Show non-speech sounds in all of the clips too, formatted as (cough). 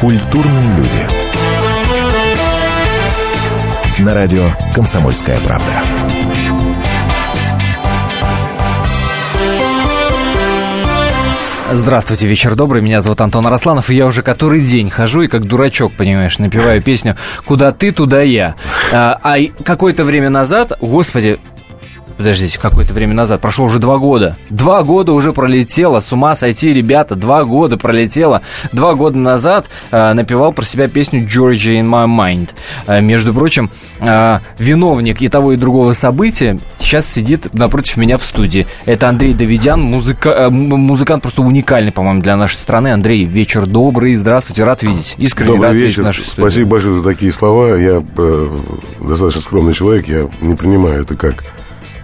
Культурные люди. На радио «Комсомольская правда». Здравствуйте, вечер добрый. Меня зовут Антон Арасланов, и я уже который день хожу и как дурачок, понимаешь, напеваю песню «Куда ты, туда я». А, а какое-то время назад, господи, Подождите, какое-то время назад, прошло уже два года. Два года уже пролетело, с ума сойти, ребята, два года пролетело. Два года назад э, напевал про себя песню «Georgia in my mind». Э, между прочим, э, виновник и того, и другого события сейчас сидит напротив меня в студии. Это Андрей Давидян, музыка, э, музыкант просто уникальный, по-моему, для нашей страны. Андрей, вечер добрый, здравствуйте, рад видеть. Искренне Добрый рад вечер. видеть в нашей студии. Спасибо большое за такие слова. Я э, достаточно скромный человек, я не принимаю это как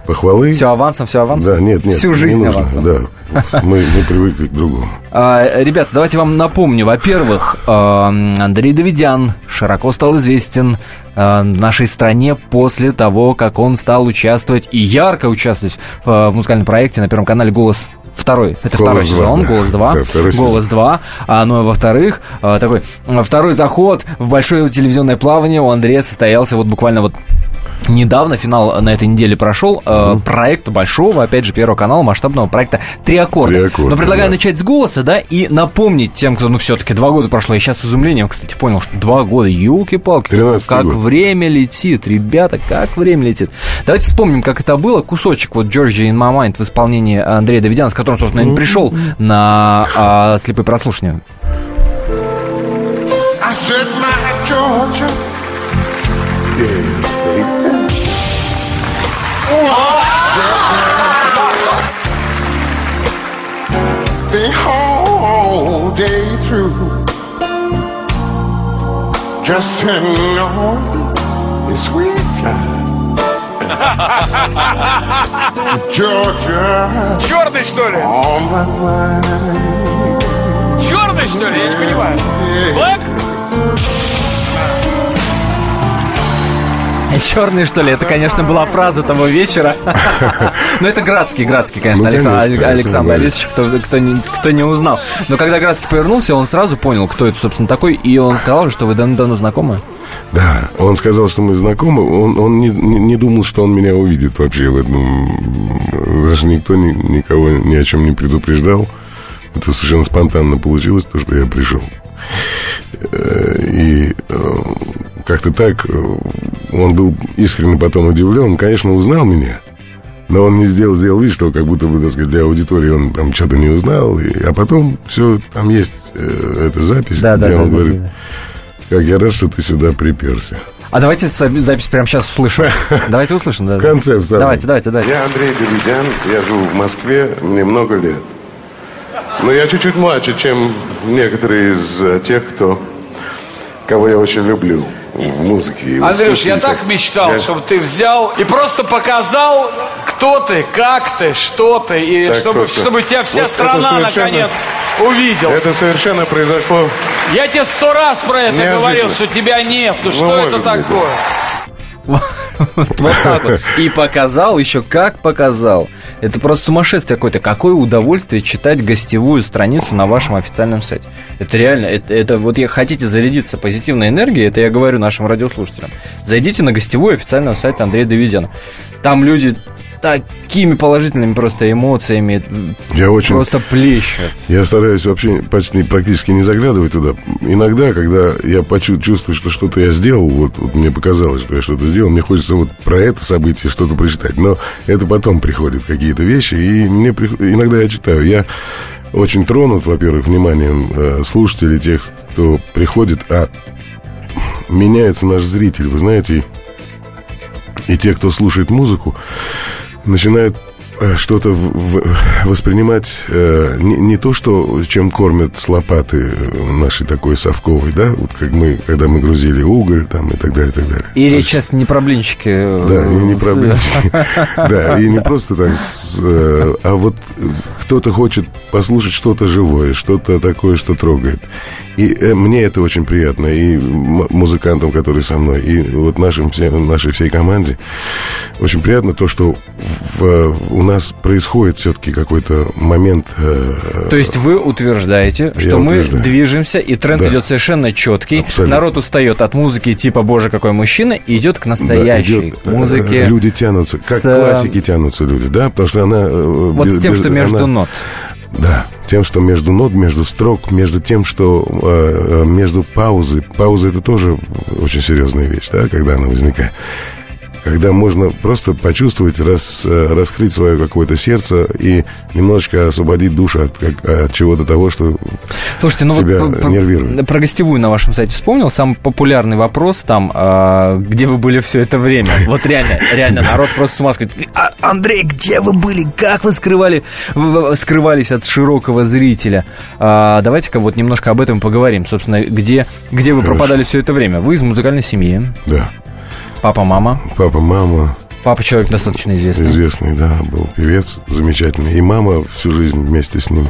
похвалы. Все авансом, все авансом? Да, нет, нет. Всю жизнь нужно, авансом. Да, мы, мы привыкли к другому. А, ребята, давайте вам напомню. Во-первых, а, Андрей Давидян широко стал известен а, нашей стране после того, как он стал участвовать и ярко участвовать в, музыкальном проекте на Первом канале «Голос второй, это голос второй 2, сезон, да. голос 2, да, голос 2, а, ну а во-вторых, такой второй заход в большое телевизионное плавание у Андрея состоялся вот буквально вот Недавно финал на этой неделе прошел э, проекта большого, опять же, Первого канала, масштабного проекта «Три аккорда». «Три аккорда» Но предлагаю да. начать с голоса, да, и напомнить тем, кто, ну, все-таки два года прошло. Я сейчас с изумлением, кстати, понял, что два года, елки-палки, как год. время летит, ребята, как время летит. Давайте вспомним, как это было. Кусочек вот «Georgia in my mind» в исполнении Андрея Давидяна, с которым, собственно, mm-hmm. пришел на а, слепые прослушивания. I said my Georgia. Just sitting on the sweet time. Georgia. Черный, что ли? Черный, что ли? Я не понимаю. Black? (laughs) Черный, что ли? Это, конечно, была фраза того вечера. (laughs) Но это Градский, Градский, конечно, ну, Александр, Борисович, кто, не, узнал. Но когда Градский повернулся, он сразу понял, кто это, собственно, такой, и он сказал, что вы давно знакомы. Да, он сказал, что мы знакомы. Он, он не, не, не думал, что он меня увидит вообще в этом. Даже никто ни, никого ни о чем не предупреждал. Это совершенно спонтанно получилось, то, что я пришел. Э, и э, как-то так он был искренне потом удивлен. Он, конечно, узнал меня. Но он не сделал, сделал вид, что как будто бы, так сказать, для аудитории он там что-то не узнал. И, а потом все, там есть э, эта запись, да, где да, он да, говорит, да, да. как я рад, что ты сюда приперся. А давайте запись прямо сейчас услышим. (laughs) Давайте услышим. Да. Концепт. Давайте, давайте, давайте. Я Андрей Давидян, я живу в Москве, мне много лет. Но я чуть-чуть младше, чем некоторые из э, тех, кто, кого я очень люблю в музыке. Андрюш, я так мечтал, я... чтобы ты взял и просто показал, кто ты, как ты, что ты, и так чтобы, чтобы тебя вся вот страна наконец увидела. Это совершенно произошло. Я тебе сто раз про это Неожиданно. говорил, что тебя нет. Ну, ну что это такое? Вот так вот. И показал, еще как показал. Это просто сумасшествие какое-то. Какое удовольствие читать гостевую страницу на вашем официальном сайте. Это реально, это, это вот я хотите зарядиться позитивной энергией, это я говорю нашим радиослушателям. Зайдите на гостевую официального сайта Андрея Давидяна. Там люди такими положительными просто эмоциями. Я очень... Просто плещут. Я стараюсь вообще почти практически не заглядывать туда. Иногда, когда я чувствую, что что-то я сделал, вот, вот мне показалось, что я что-то сделал, мне хочется вот про это событие что-то прочитать. Но это потом приходят какие-то вещи, и мне при... иногда я читаю. Я очень тронут, во-первых, вниманием э, слушателей, тех, кто приходит, а меняется наш зритель, вы знаете, и те, кто слушает музыку, начинают что-то воспринимать э, не, не то, что чем кормят с лопаты э, нашей такой совковой, да, вот как мы, когда мы грузили уголь там и так далее, и так далее. И речь сейчас не про блинчики. Да, и не про блинчики. (laughs) Да, и не просто так, а вот кто-то хочет послушать что-то живое, что-то такое, что трогает. И э, мне это очень приятно, и музыкантам, которые со мной, и вот нашим, нашей всей команде. Очень приятно то, что у нас происходит все-таки какой-то момент... Э, то есть вы утверждаете, что мы утверждаю. движемся, и тренд да. идет совершенно четкий. Абсолютно. Народ устает от музыки типа «Боже, какой мужчина», и идет к настоящей да, идет, э, музыке. Люди тянутся, как с... классики тянутся люди, да, потому что она... Э, вот без, с тем, без, что между она, нот. Да, тем, что между нот, между строк, между тем, что э, между паузы. Пауза это тоже очень серьезная вещь, да, когда она возникает когда можно просто почувствовать, рас, э, раскрыть свое какое-то сердце и немножечко освободить душу от, от чего-то того, что Слушайте, ну тебя вот нервирует. Про, про гостевую на вашем сайте вспомнил. Самый популярный вопрос там, а, где вы были все это время? (laughs) Вот реально, реально, народ просто с ума. А, Андрей, где вы были? Как вы скрывали, скрывались от широкого зрителя? А, давайте-ка вот немножко об этом поговорим. Собственно, где, где вы Хорошо. пропадали все это время? Вы из музыкальной семьи. Да. Папа, мама? Папа, мама. Папа человек достаточно известный. Известный, да, был певец замечательный. И мама всю жизнь вместе с ним.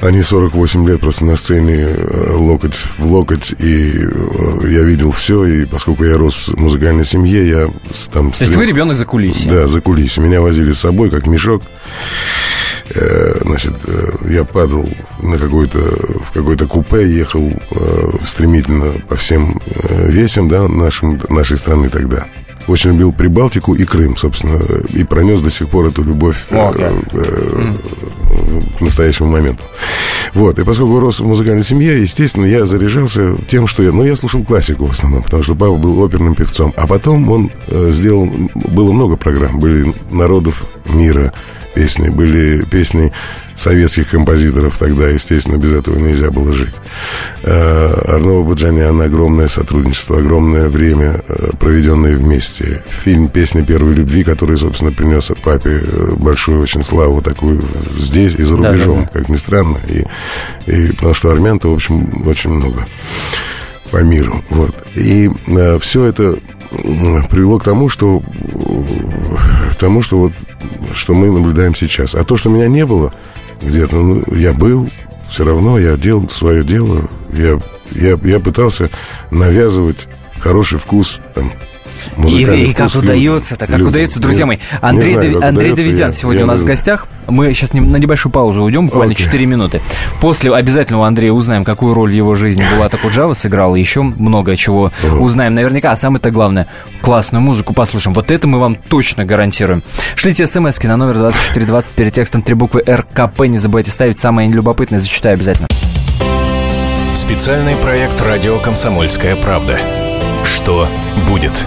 Они 48 лет просто на сцене э, локоть в локоть, и э, я видел все, и поскольку я рос в музыкальной семье, я там... То есть вы ребенок за кулисье? Да, за кулисье. Меня возили с собой, как мешок. Э, значит, я падал на какой-то, в какой-то купе, ехал стремительно по всем весям, да, нашим, нашей страны тогда очень любил Прибалтику и Крым, собственно, и пронес до сих пор эту любовь okay. э, э, к настоящему моменту. Вот, и поскольку рос в музыкальной семье, естественно, я заряжался тем, что я, ну, я слушал классику в основном, потому что папа был оперным певцом, а потом он э, сделал, было много программ, были народов мира, песни, были песни советских композиторов тогда, естественно, без этого нельзя было жить. Э, Арнова Баджанян, огромное сотрудничество, огромное время, э, проведенное вместе. Фильм «Песня первой любви», который, собственно, принес папе э, большую очень славу такую здесь и за рубежом, да, да, да. как ни странно. И, и потому что армян-то, в общем, очень много по миру. Вот. И э, все это привело к тому, что к тому, что вот что мы наблюдаем сейчас. А то, что меня не было где-то, ну, я был, все равно я делал свое дело. Я, я, я пытался навязывать хороший вкус там, и, и как удается-то, как удается, друзья мои. Андрей, знаю, Дав... Андрей Давидян я, сегодня я у нас в гостях. Мы сейчас на небольшую паузу уйдем, буквально okay. 4 минуты. После обязательно у Андрея узнаем, какую роль в его жизни Булата Куджава сыграла. Еще много чего uh-huh. узнаем наверняка. А самое-то главное, классную музыку послушаем. Вот это мы вам точно гарантируем. Шлите смс на номер 2420 перед текстом три буквы РКП. Не забывайте ставить самое нелюбопытное, зачитаю обязательно. Специальный проект «Радио Комсомольская правда». Что будет?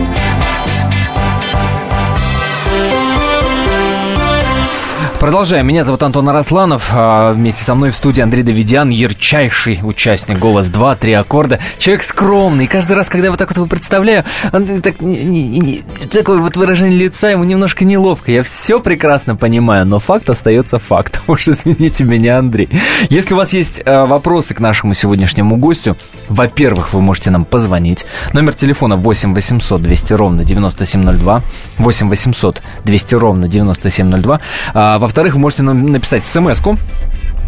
Продолжаем. Меня зовут Антон Арасланов. А вместе со мной в студии Андрей Давидян, ярчайший участник «Голос 2», «Три аккорда». Человек скромный. Каждый раз, когда я вот так вот его представляю, он, так, не, не, не, такое вот выражение лица ему немножко неловко. Я все прекрасно понимаю, но факт остается фактом. (laughs) Уж извините меня, Андрей. Если у вас есть э, вопросы к нашему сегодняшнему гостю, во-первых, вы можете нам позвонить. Номер телефона 8 800 200 ровно 9702. 8 800 200 ровно 9702. А, во-вторых, вы можете нам написать смс-ку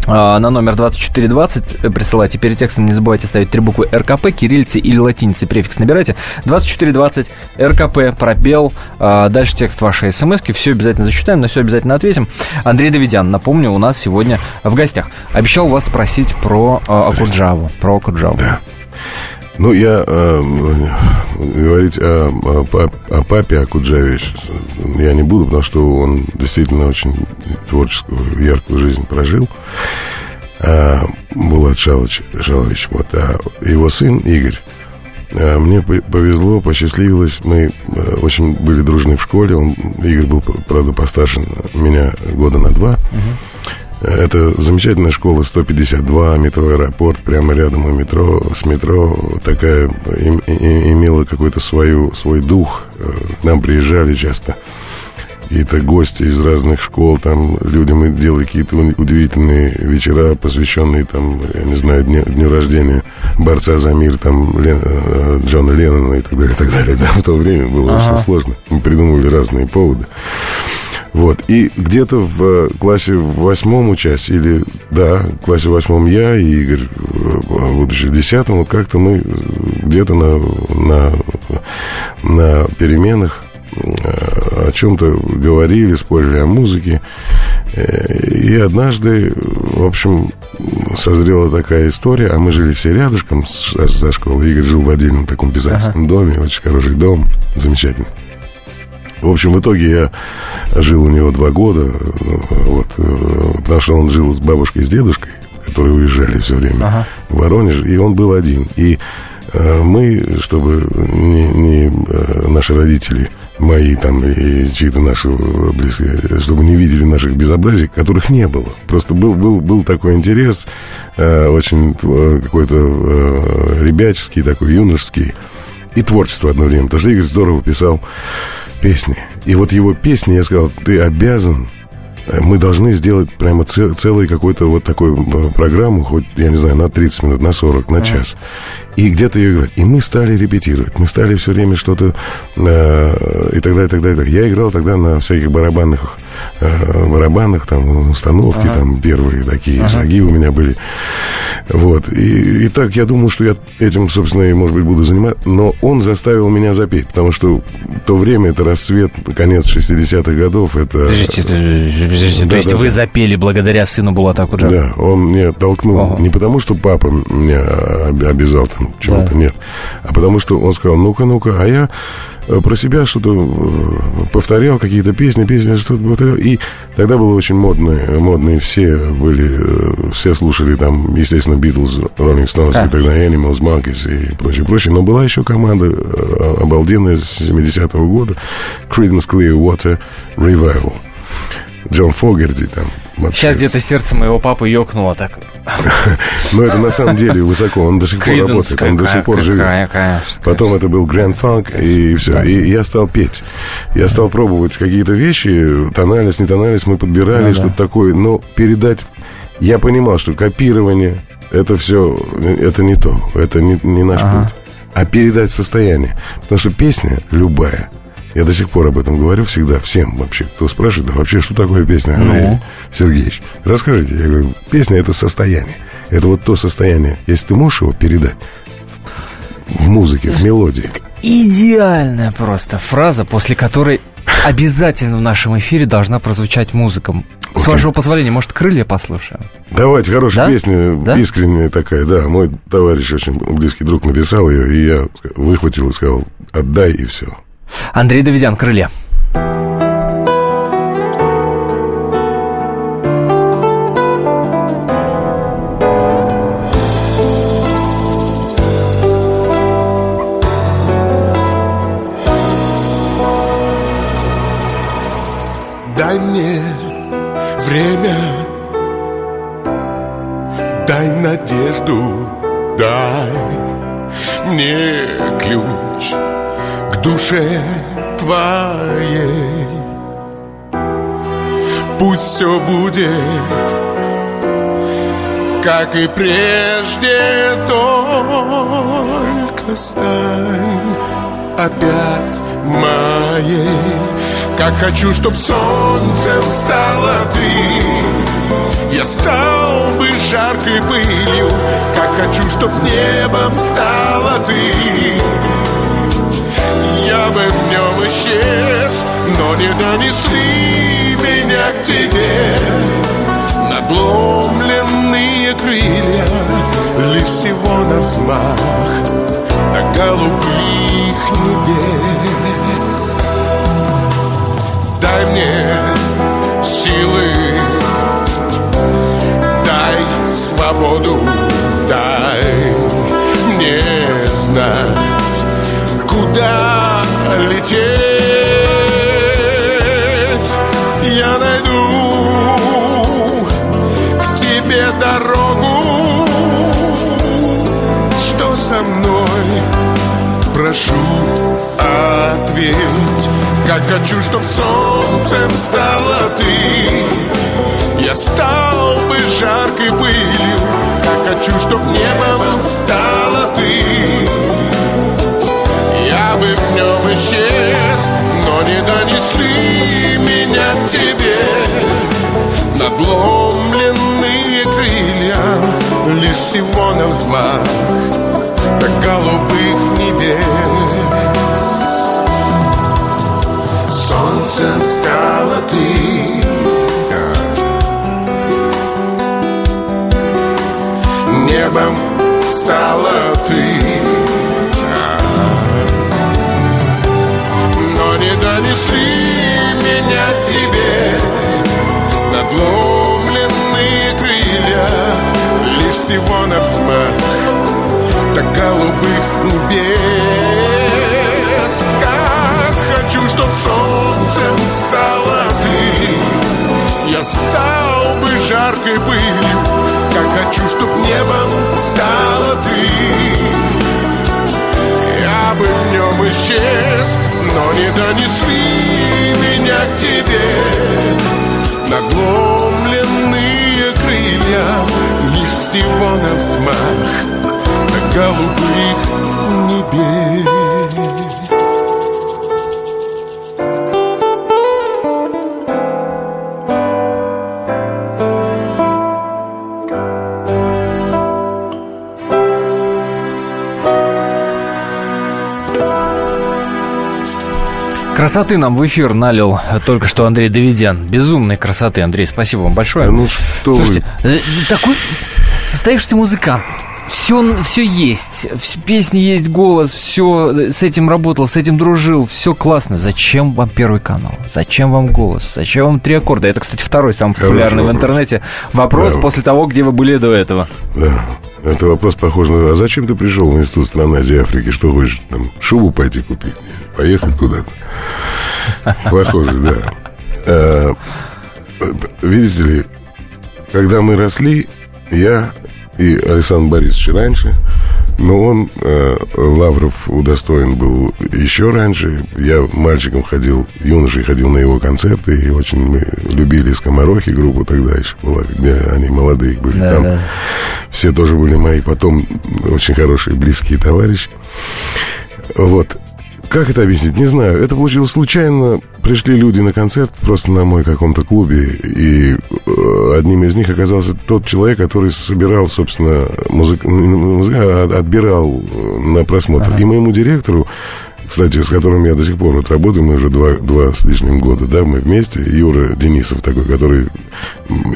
а, на номер 2420 присылайте. Перед текстом не забывайте ставить три буквы РКП, кириллицы или латиницы, префикс набирайте. 2420 РКП, пробел, а, дальше текст вашей смс все обязательно зачитаем, на все обязательно ответим. Андрей Давидян, напомню, у нас сегодня в гостях. Обещал вас спросить про Акуджаву. Про Акуджаву. Да. Ну, я э, говорить о, о, о папе Акуджавич я не буду, потому что он действительно очень творческую, яркую жизнь прожил. А, Булат Шалович, Шалович, вот, а его сын Игорь, э, мне повезло, посчастливилось. Мы э, очень были дружны в школе. Он, Игорь был, правда, постарше меня года на два. Это замечательная школа 152, метро аэропорт, прямо рядом у метро, с метро такая им, и, имела какой-то свою, свой дух. К нам приезжали часто какие-то гости из разных школ, там людям делали какие-то удивительные вечера, посвященные, там, я не знаю, дню, дню рождения борца за мир, там, Лен, э, Джона Леннона и так далее, и так далее. (laughs) Да, в то время было ага. очень сложно. Мы придумывали разные поводы. Вот. И где-то в классе восьмом учась, или, да, в классе восьмом я и Игорь, э, будучи в десятом, вот как-то мы где-то на, на, на переменах о чем-то говорили, спорили о музыке. И однажды, в общем, созрела такая история, а мы жили все рядышком за школой. Игорь жил в отдельном таком писательском ага. доме, очень хороший дом, замечательный. В общем, в итоге я жил у него два года, вот, потому что он жил с бабушкой и с дедушкой, которые уезжали все время ага. в Воронеж, и он был один. И э, мы, чтобы не, не э, наши родители мои там и чьи-то наши близкие, чтобы не видели наших безобразий, которых не было. Просто был, был, был такой интерес, э, очень э, какой-то э, ребяческий, такой юношеский, и творчество одновременно. Потому что Игорь здорово писал песни. И вот его песни, я сказал, ты обязан Э, мы должны сделать прямо целую какую-то вот такую э, программу, хоть, я не знаю, на 30 минут, на 40, на час. И где-то ее играть. И мы стали репетировать. Мы стали все время что-то э, и так далее, и так далее. Я играл тогда на всяких барабанных э, барабанах, там, установки, ага. там, первые такие ага. шаги у меня были. Вот. И, и так я думал, что я этим, собственно, и, может быть, буду заниматься. Но он заставил меня запеть, потому что то время, это расцвет, конец 60-х годов, это... Подождите, подождите. Да, то есть да, вы да. запели благодаря сыну Булата Куджава? Да, он мне толкнул. Ага. Не потому, что папа меня обязал там чему-то, да. нет. А потому, что он сказал, ну-ка, ну-ка, а я Э, про себя что-то э, повторял, какие-то песни, песни, что-то повторял. И тогда было очень модно, модные все были, э, все слушали там, естественно, Rolling Stones, а. и тогда Animals, Monkeys и прочее, прочее. Но была еще команда обалденная с 70-го года, Creedence Clearwater Revival. Джон Фогерти там. Вообще. Сейчас где-то сердце моего папы ёкнуло так. (laughs) Но это на самом деле высоко. Он до сих пор работает, он до сих пор живет. Потом это был Grand Funk, и все. И я стал петь. Я стал пробовать какие-то вещи, тональность, не тональность, мы подбирали ну что-то такое. Но передать... Я понимал, что копирование, это все, это не то, это не, не наш путь. А передать состояние. Потому что песня любая, я до сих пор об этом говорю всегда, всем вообще, кто спрашивает, да вообще, что такое песня, Андрей ну? Сергеевич? Расскажите. Я говорю, песня – это состояние. Это вот то состояние, если ты можешь его передать в музыке, в мелодии. Идеальная просто фраза, после которой обязательно в нашем эфире должна прозвучать музыка. С вашего позволения, может, крылья послушаем? Давайте, хорошая да? песня, да? искренняя такая, да. Мой товарищ, очень близкий друг, написал ее, и я выхватил и сказал, отдай, и все. Андрей Давидян, «Крылья». Дай мне время, дай надежду, дай мне ключ душе твоей. Пусть все будет, как и прежде, только стань опять моей. Как хочу, чтоб солнцем стала ты, я стал бы жаркой пылью. Как хочу, чтоб небом стала ты, я бы в нем исчез Но не донесли меня к тебе. Надломленные крылья Лишь всего на взмах До голубых небес. Дай мне силы Дай свободу Дай мне знать куда лететь. Я найду к тебе дорогу. Что со мной? Прошу, ответь. Как хочу, чтоб солнцем стала ты. Я стал бы жаркой пылью. Как хочу, чтоб небом стала ты исчез Но не донесли меня к тебе. Надломленные крылья Лишь всего на взмах До голубых небес. Солнцем стала ты Небом стала ты донесли меня к тебе Надломленные крылья Лишь всего на взмах До голубых небес. Как хочу, чтоб солнцем стала ты. Я стал бы жаркой пылью Как хочу, чтоб небом стала ты я бы в нем исчез Но не донесли меня к тебе. Нагломленные крылья Лишь всего на взмах До голубых небес Красоты нам в эфир налил только что Андрей Давидян. Безумной красоты, Андрей, спасибо вам большое. Да ну что Слушайте, вы... Э, такой состоишься музыкант. Все, все есть, все, песни есть, голос, все с этим работал, с этим дружил, все классно. Зачем вам первый канал? Зачем вам голос? Зачем вам три аккорда? Это, кстати, второй самый популярный Хороший в интернете вопрос да. после того, где вы были до этого. Да, это вопрос похож на... А зачем ты пришел в Институт стран Азии и Африки? Что хочешь, там, шубу пойти купить? Поехать куда-то? Похоже, да. А, видите ли, когда мы росли, я и Александр Борисович раньше, но он, э, Лавров, удостоен был еще раньше. Я мальчиком ходил, юношей ходил на его концерты, и очень мы любили «Скоморохи» группу тогда еще была, где они молодые были. Да, Там да. все тоже были мои потом очень хорошие, близкие товарищи. Вот. Как это объяснить? Не знаю. Это получилось случайно. Пришли люди на концерт просто на мой каком-то клубе, и э, одним из них оказался тот человек, который собирал, собственно, музык... музыка, а отбирал на просмотр. Ага. И моему директору кстати, с которым я до сих пор вот работаю, мы уже два, два с лишним года, да, мы вместе. Юра Денисов такой, который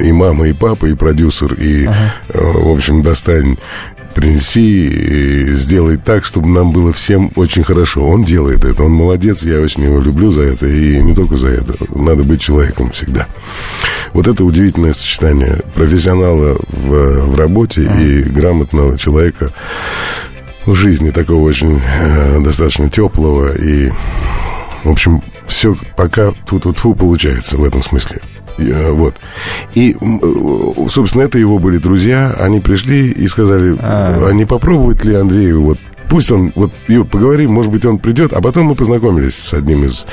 и мама, и папа, и продюсер, и, ага. Э, в общем, достань принеси и сделай так, чтобы нам было всем очень хорошо. Он делает это, он молодец, я очень его люблю за это, и не только за это. Надо быть человеком всегда. Вот это удивительное сочетание профессионала в, в работе и грамотного человека в жизни, такого очень э, достаточно теплого и, в общем, все пока тут-тут-фу получается в этом смысле. Вот. И, э, собственно, это его были друзья. Они пришли и сказали, а, не попробовать ли Андрею вот Пусть он, вот, Юр, поговорим, может быть, он придет, а потом мы познакомились с одним из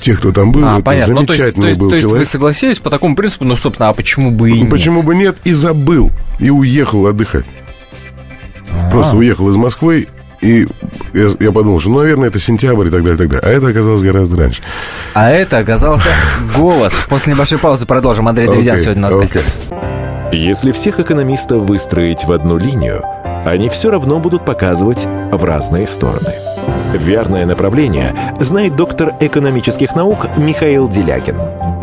тех, кто там был. А, это понятно. Замечательный ну, то есть, был то есть человек. вы согласились по такому принципу, ну, собственно, а почему бы и нет? Почему бы нет, и забыл, и уехал отдыхать. А-а-а. Просто уехал из Москвы и я, я подумал, что, ну, наверное, это сентябрь и так далее, и так далее. А это оказалось гораздо раньше. А это оказался голос. После небольшой паузы продолжим. Андрей Давидян okay, сегодня у нас okay. в гостях. Если всех экономистов выстроить в одну линию, они все равно будут показывать в разные стороны. Верное направление знает доктор экономических наук Михаил Делякин.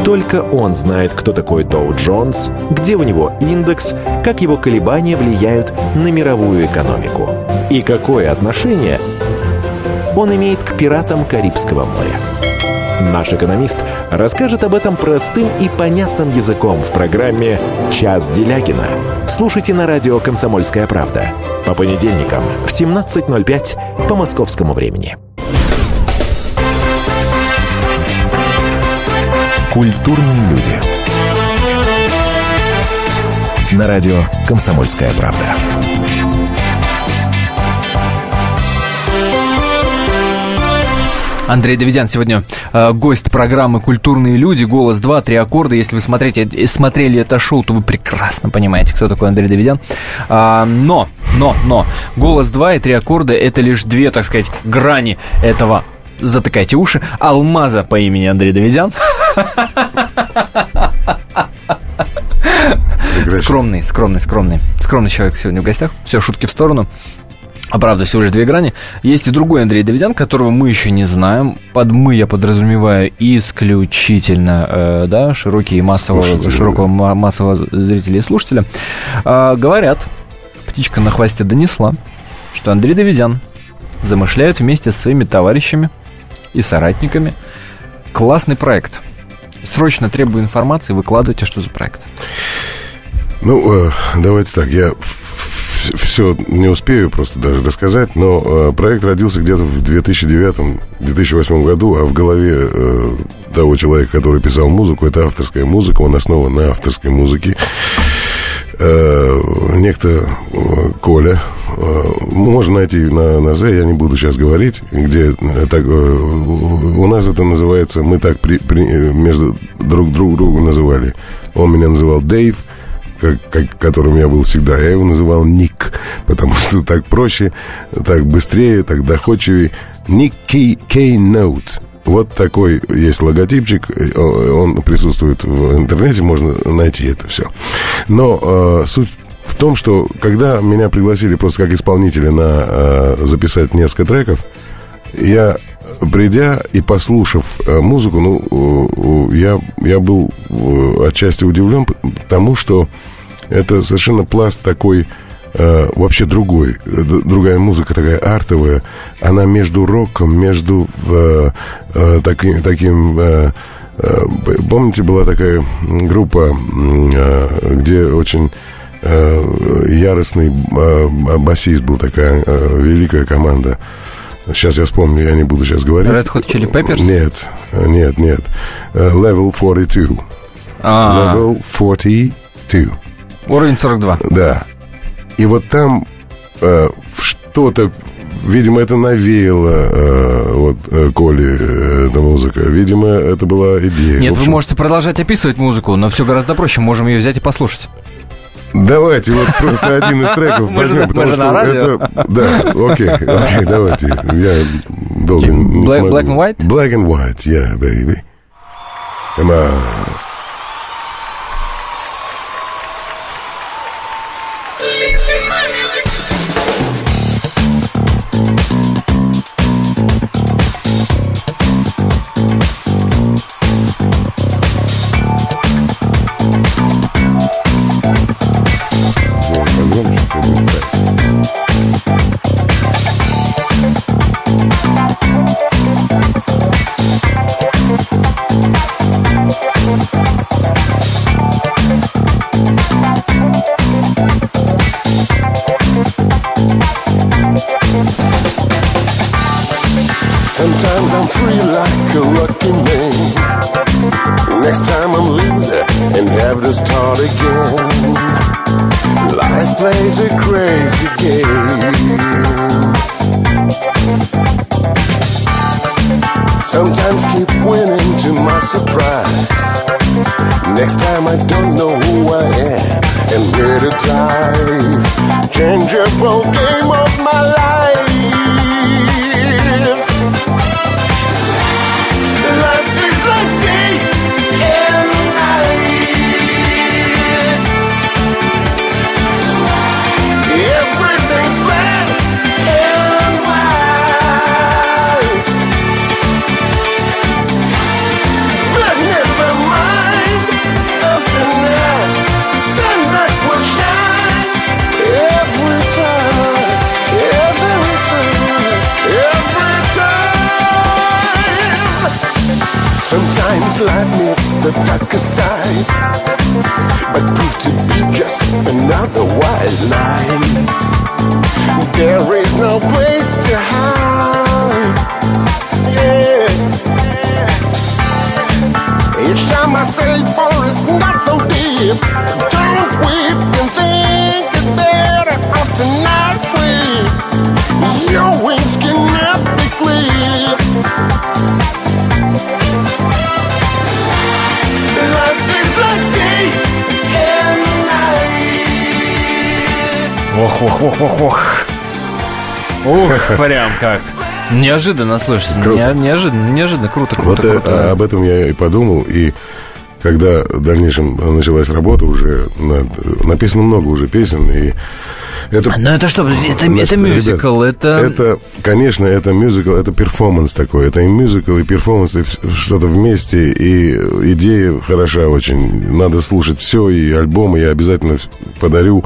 Только он знает, кто такой Доу Джонс, где у него индекс, как его колебания влияют на мировую экономику и какое отношение он имеет к пиратам Карибского моря? Наш экономист расскажет об этом простым и понятным языком в программе «Час Делягина». Слушайте на радио «Комсомольская правда» по понедельникам в 17.05 по московскому времени. Культурные люди. На радио «Комсомольская правда». Андрей Давидян сегодня э, гость программы «Культурные люди», «Голос 2», «Три аккорда». Если вы смотрите, э, смотрели это шоу, то вы прекрасно понимаете, кто такой Андрей Давидян. А, но, но, но, «Голос 2» и «Три аккорда» — это лишь две, так сказать, грани этого затыкайте уши, алмаза по имени Андрей Давидян. Скромный, скромный, скромный. Скромный человек сегодня в гостях. Все, шутки в сторону. А правда, всего лишь две грани. Есть и другой Андрей Давидян, которого мы еще не знаем. Под мы я подразумеваю исключительно, э, да, широкие массового, широкого массового зрителя и слушателя. Э, говорят, птичка на хвосте донесла, что Андрей Давидян замышляет вместе с своими товарищами и соратниками классный проект. Срочно требую информации, выкладывайте, что за проект. Ну, э, давайте так, я все не успею просто даже рассказать, но э, проект родился где-то в 2009-2008 году, а в голове э, того человека, который писал музыку, это авторская музыка, он основан на авторской музыке. Э, некто Коля, можно найти на, на З, я не буду сейчас говорить, где так, у нас это называется, мы так при, при, между друг друг другу называли. Он меня называл Дэйв, как, как, которым я был всегда. Я его называл Ник, потому что так проще, так быстрее, так доходчивее. Ник Кей Ноут. Вот такой есть логотипчик, он присутствует в интернете, можно найти это все. Но э, суть в том, что когда меня пригласили просто как исполнителя на э, записать несколько треков, я придя и послушав э, музыку, ну, э, я, я был э, отчасти удивлен тому, что это совершенно пласт такой э, вообще другой, другая музыка такая артовая, она между роком, между э, э, таким, таким э, э, помните, была такая группа, э, где очень э, яростный э, басист был такая э, великая команда. Сейчас я вспомню, я не буду сейчас говорить. Red Hot Chili Peppers? Нет, нет, нет. Level 42. А -а -а. Level 42. Уровень 42. Да. И вот там э, что-то, видимо, это навеяло э, вот э, Коле э, эта музыка. Видимо, это была идея. Нет, вы можете продолжать описывать музыку, но все гораздо проще. Можем ее взять и послушать. Давайте вот просто один из треков возьмем, потому что это... Да, окей, окей, давайте. Я должен... Black, black and white? Black and white, yeah, baby. Come on. I'm free like a lucky man. Next time I'm loser and have to start again. Life plays a crazy game. Sometimes keep winning to my surprise. Next time I don't know who I am and where to dive. Changeable game of my life. as light meets the darker side, but proved to be just another white light. There is no place to hide. Ох, ох, ох, ох. Ух, прям как. Неожиданно, слышите, Круто. не- неожиданно, неожиданно, круто, круто, Вот круто. об этом я и подумал, и когда в дальнейшем началась работа уже, над- написано много уже песен, и это... Ну это что, это, Значит, это мюзикл, ребят, это... Это, конечно, это мюзикл, это перформанс такой. Это и мюзикл, и перформанс, и что-то вместе. И идея хороша очень. Надо слушать все, и альбомы я обязательно подарю.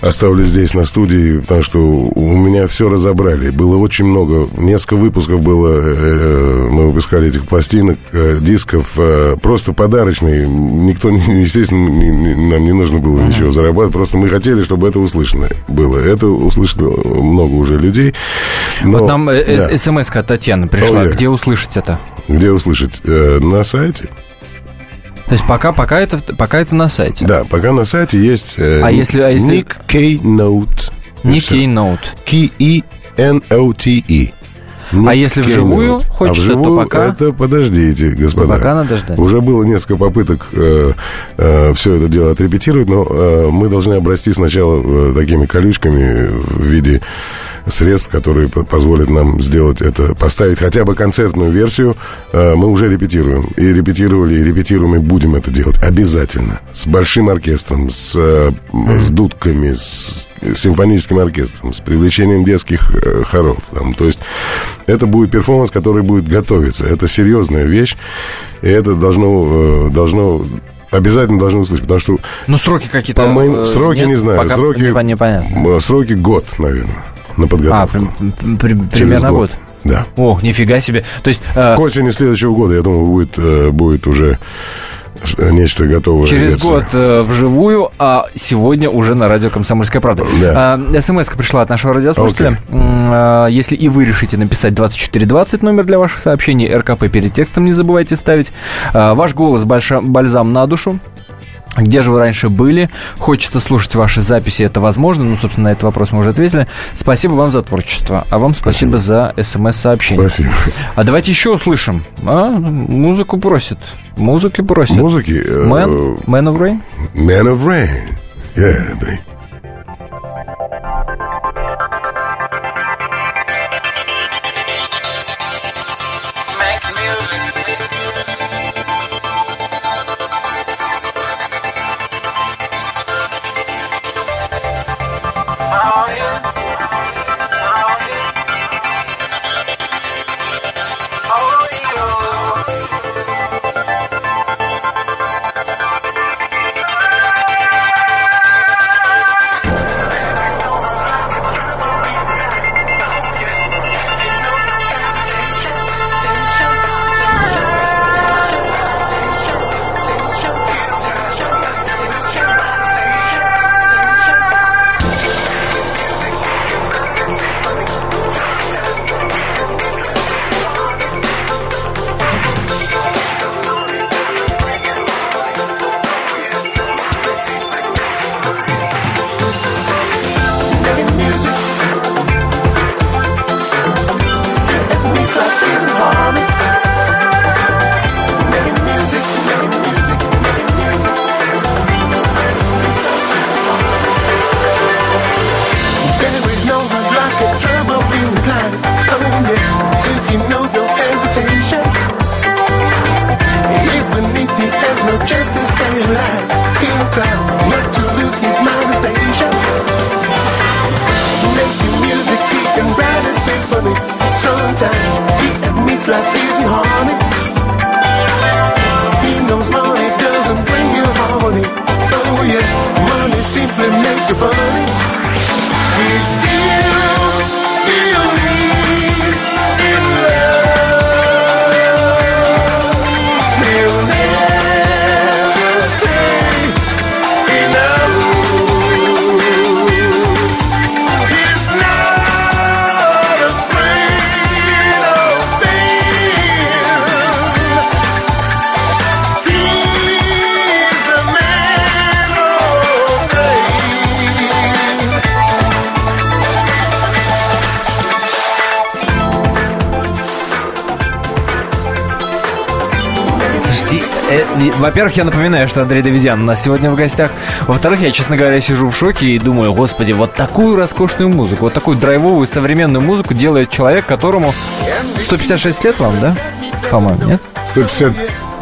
Оставлю здесь на студии, потому что у меня все разобрали. Было очень много, несколько выпусков было, э, мы выпускали этих пластинок, э, дисков, э, просто подарочные. Никто, естественно, нам не нужно было ничего зарабатывать, просто мы хотели, чтобы это услышано было. Это услышало много уже людей. Но, Вот нам э, э, да. смс от Татьяны пришла. Ой, ой. Где услышать это? Где услышать? Э, на сайте. То есть пока, пока, это, пока это на сайте. Да, пока на сайте есть э, А если- а если- Nick K-Note. Не И всё. Keynote. K-E-N-O-T-E. А если вживую Keynote. хочется, а то вживую пока- Это подождите, господа. Пока надо ждать. Уже было несколько попыток все это дело отрепетировать, но э, мы должны обрасти сначала э, такими колючками в виде средств, которые по- позволят нам сделать это, поставить хотя бы концертную версию. Э, мы уже репетируем. И репетировали, и репетируем, и будем это делать. Обязательно. С большим оркестром, с, э, с дудками, с симфоническим оркестром, с привлечением детских э, хоров. Там. То есть это будет перформанс, который будет готовиться. Это серьезная вещь, и это должно, должно обязательно должны услышать, потому что Ну, сроки какие-то... по моим сроки нет? не знаю, Пока сроки непон- непонятно. сроки год, наверное, на А, подготовку. при- при- Через примерно год. Да. Ох, нифига себе. То есть э, К осени следующего года, я думаю, будет, э, будет уже нечто готовое. через версия. год э, вживую, а сегодня уже на радио «Комсомольская правда». Да. смс пришла от нашего радиослушателя. М, э, Если и вы решите написать 2420 номер для ваших сообщений, РКП перед текстом не забывайте ставить. Э, Ваш голос больша- бальзам на душу. Где же вы раньше были? Хочется слушать ваши записи, это возможно. Ну, собственно, на этот вопрос мы уже ответили. Спасибо вам за творчество, а вам спасибо, за смс-сообщение. Спасибо. А давайте еще услышим. А, музыку просит. Музыки просит. Музыки. э, Man, Man of Rain? Man of Rain. Yeah, they- Every step во-первых, я напоминаю, что Андрей Давидян у нас сегодня в гостях. Во-вторых, я, честно говоря, сижу в шоке и думаю, господи, вот такую роскошную музыку, вот такую драйвовую современную музыку делает человек, которому 156 лет вам, да? По-моему, нет? 150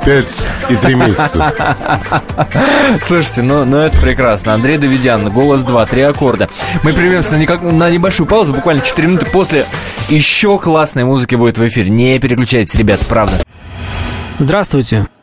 пять и три месяца. (laughs) Слушайте, ну, ну это прекрасно. Андрей Давидян, голос 2, три аккорда. Мы прервемся на, никак, на небольшую паузу, буквально 4 минуты после. Еще классной музыки будет в эфире. Не переключайтесь, ребят, правда. Здравствуйте.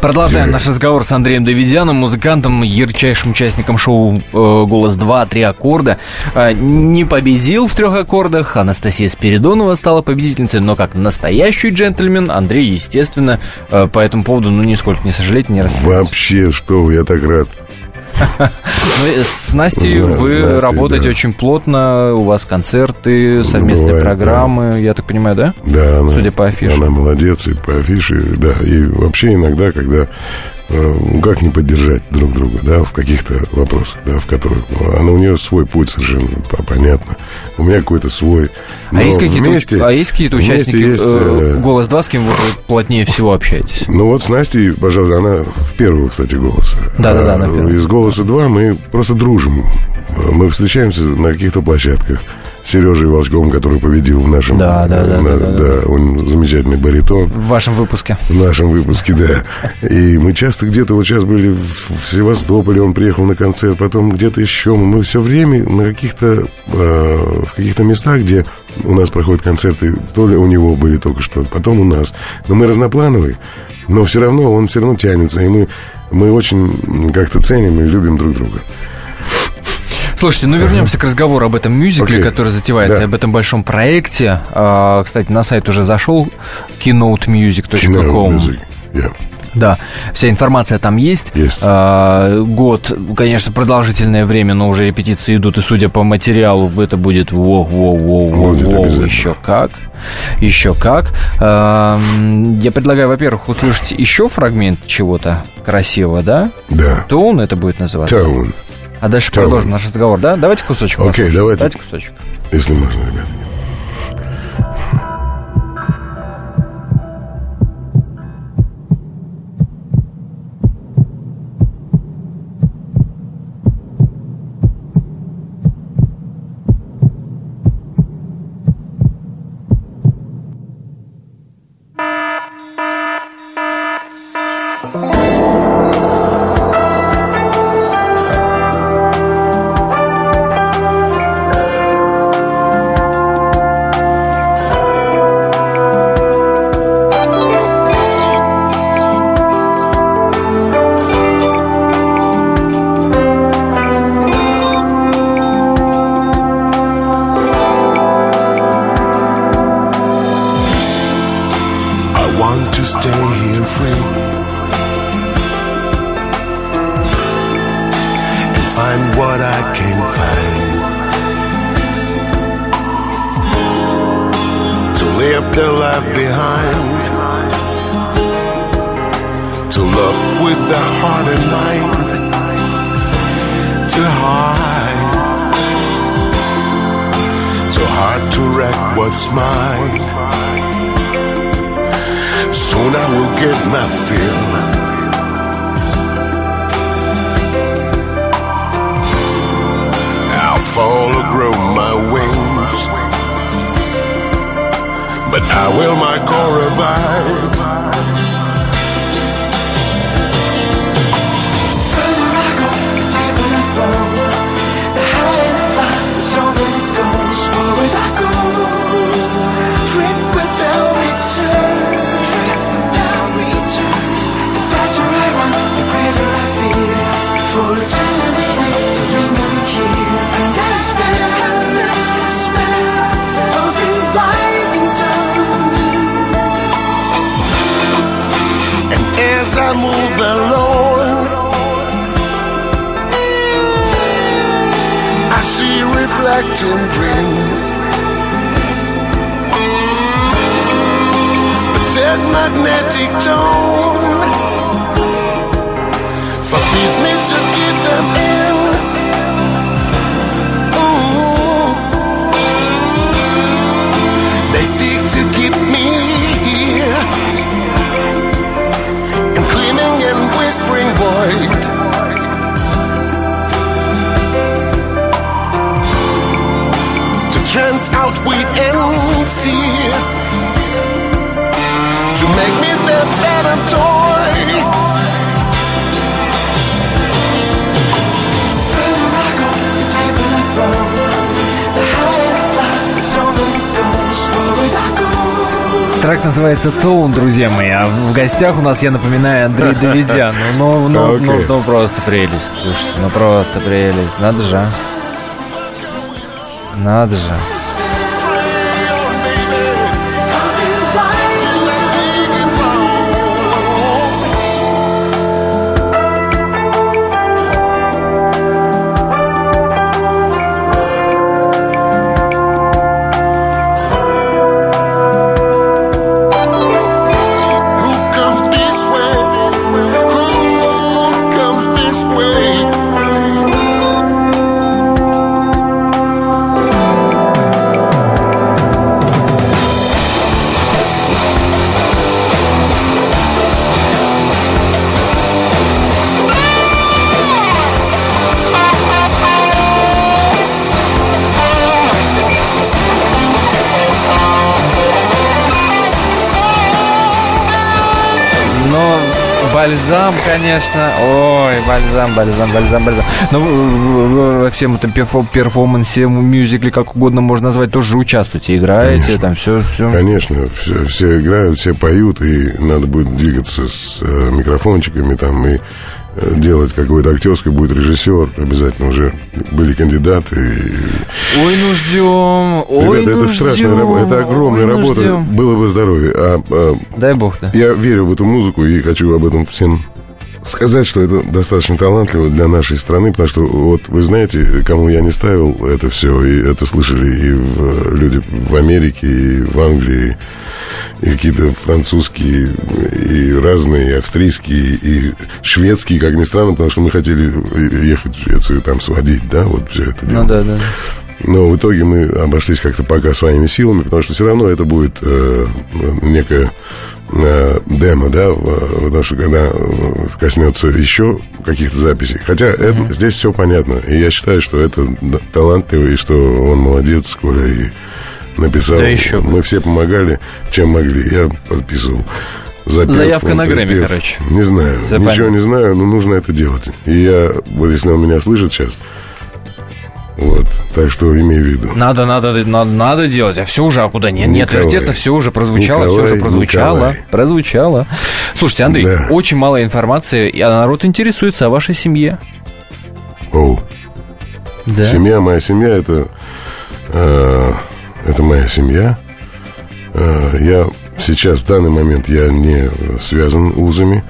Продолжаем наш разговор с Андреем Давидяном, музыкантом, ярчайшим участником шоу э, «Голос 2. Три аккорда». Э, не победил в трех аккордах, Анастасия Спиридонова стала победительницей, но как настоящий джентльмен Андрей, естественно, э, по этому поводу, ну, нисколько не сожалеете, не расстроится. Вообще, что вы, я так рад. Ну, с Настей вы работаете очень плотно, у вас концерты, совместные программы, я так понимаю, да? Да. Судя по афише. Она молодец, и по афише, да. И вообще иногда, когда как не поддержать друг друга, да, в каких-то вопросах, да, в которых... Она, у нее свой путь совершенно понятно. У меня какой-то свой. а есть какие-то, вместе, а есть какие-то участники есть, э, э, «Голос 2», с кем вы плотнее всего общаетесь? Ну вот с Настей, пожалуйста, она в первого, кстати, голоса. Да-да-да, а, Из «Голоса 2» мы просто дружим. Мы встречаемся на каких-то площадках. Сережей Волчковым, который победил в нашем... Да, да, да. На, да, да, да. Он замечательный баритон. В вашем выпуске. В нашем выпуске, да. (laughs) И мы часто где-то, вот сейчас были в Севастополе, он приехал на концерт, потом где-то еще. Мы все время на каких-то... Э, в каких-то местах, где у нас проходят концерты, то ли у него были только что, потом у нас. Но мы разноплановые, но все равно он все равно тянется, и мы, мы очень как-то ценим и любим друг друга. Слушайте, ну вернемся к разговору об этом мюзикле, okay. который затевается, да. об этом большом проекте. А, кстати, на сайт уже зашел keynotemusic.com. Yeah. Да, вся информация там есть. Есть. А, год, конечно, продолжительное время, но уже репетиции идут, и судя по материалу, это будет воу, воу, воу, воу, воу, еще как. Еще как. А, я предлагаю, во-первых, услышать еще фрагмент чего-то красивого, да? Да. Тоун это будет называться? Тоун. А дальше продолжим наш разговор, да? Давайте кусочек. Окей, okay, давайте. Давайте кусочек. Если можно, ребят. with the heart and mind to hide. Too hard to wreck what's mine. Soon I will get my fill. I'll fall, grow my wings, but I will my core abide. Reflecting dreams. But that magnetic tone Трек называется «Тоун», друзья мои. А в гостях у нас, я напоминаю, Андрей Давидян. Ну, ну, ну, ну, Окей. ну, просто прелесть. Слушайте, ну просто прелесть. Надо же. а. Надо же. Бальзам, конечно. Ой, бальзам, бальзам, бальзам, бальзам. Но вы во всем этом перфо- перформансе, мюзикле, как угодно можно назвать, тоже участвуете, играете, Конечно. там все, все. Конечно, все, все играют, все поют, и надо будет двигаться с э, микрофончиками там и делать какой-то актерский будет режиссер, обязательно уже были кандидаты. Ой, ну ждем. Ой, Ребята, ну это страшная ждем. работа, это огромная Ой, ну работа, ждем. было бы здоровье. А, а, Дай бог, да. я верю в эту музыку и хочу об этом всем сказать, что это достаточно талантливо для нашей страны, потому что вот вы знаете, кому я не ставил это все, и это слышали и в- люди в Америке, и в Англии, и какие-то французские, и разные, и австрийские, и шведские, как ни странно, потому что мы хотели ехать в Швецию там сводить, да, вот все это дело. Ну да, да. Но в итоге мы обошлись как-то пока своими силами, потому что все равно это будет э, некое э, демо, да, потому что когда э, коснется еще каких-то записей. Хотя это, здесь все понятно. И я считаю, что это талантливо, и что он молодец, Коля, и написал. Да еще. Мы все помогали, чем могли. Я подписывал. Запев, Заявка на Грэмми, припев. короче. Не знаю, Всё ничего не знаю, но нужно это делать. И я, вот если он меня слышит сейчас, вот, так что имей в виду. Надо, надо, надо, надо делать, а все уже, а куда нет? Нет, Николай. вертеться, все уже прозвучало, все Николай, уже прозвучало, Николай. прозвучало. Слушайте, Андрей, Да. очень мало информации, и народ интересуется о вашей семье. Оу. Да. Семья, моя семья, это, э, это моя семья. Э, я сейчас, в данный момент, я не связан узами,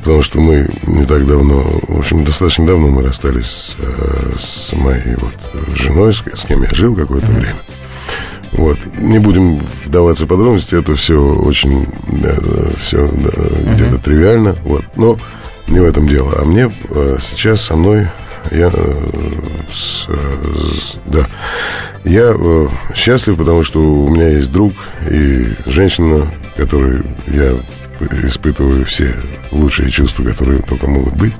потому что мы не так давно, в общем, достаточно давно мы расстались э, с моей вот женой, с, с кем я жил какое-то время. Вот. Не будем вдаваться в подробности, это все очень все где-то тривиально. Вот. Но не в этом дело. А мне э, сейчас со мной я э, с, э, с- да. Я э, счастлив, потому что у меня есть друг и женщина, которой я испытываю все лучшие чувства, которые только могут быть.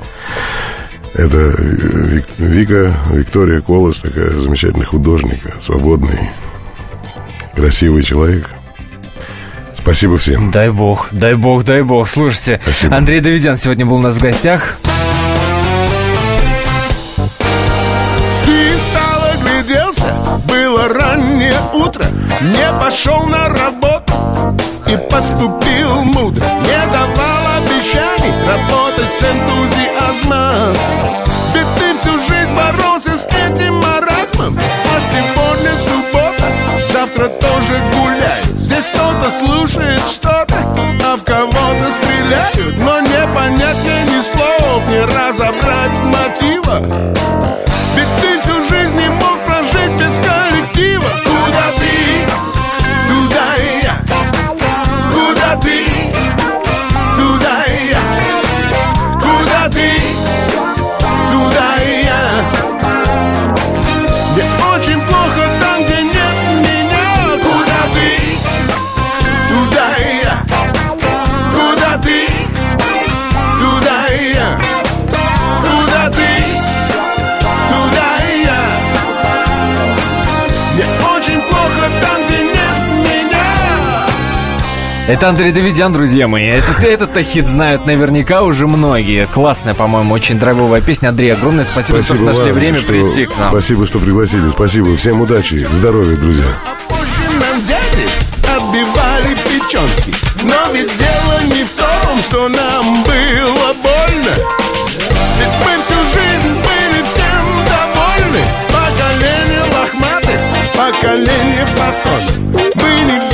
Это Вик- Вика, Виктория Колос, такая замечательный художник, свободный, красивый человек. Спасибо всем. Дай бог, дай бог, дай бог. Слушайте, Спасибо. Андрей Давидян сегодня был у нас в гостях. Ты встал, огляделся, было раннее утро Не пошел на работу и поступил мудро Не давал обещаний работать с энтузиазмом Ведь ты всю жизнь боролся с этим маразмом А сегодня суббота, завтра тоже гуляй. Здесь кто-то слушает что-то, а в кого-то стреляют Но не понять мне ни слов, не разобрать мотива Ведь ты Это Андрей Давидян, друзья мои. Этот, этот хит знают наверняка уже многие. Классная, по-моему, очень драйвовая песня. Андрей, огромное спасибо, спасибо что нашли время что, прийти к нам. Спасибо, что пригласили. Спасибо. Всем удачи, здоровья, друзья. отбивали печенки. Но ведь дело не в том, что нам было больно. Ведь мы всю жизнь были всем довольны. Поколение лохматых, поколение фасонов. В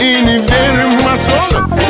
хватов и не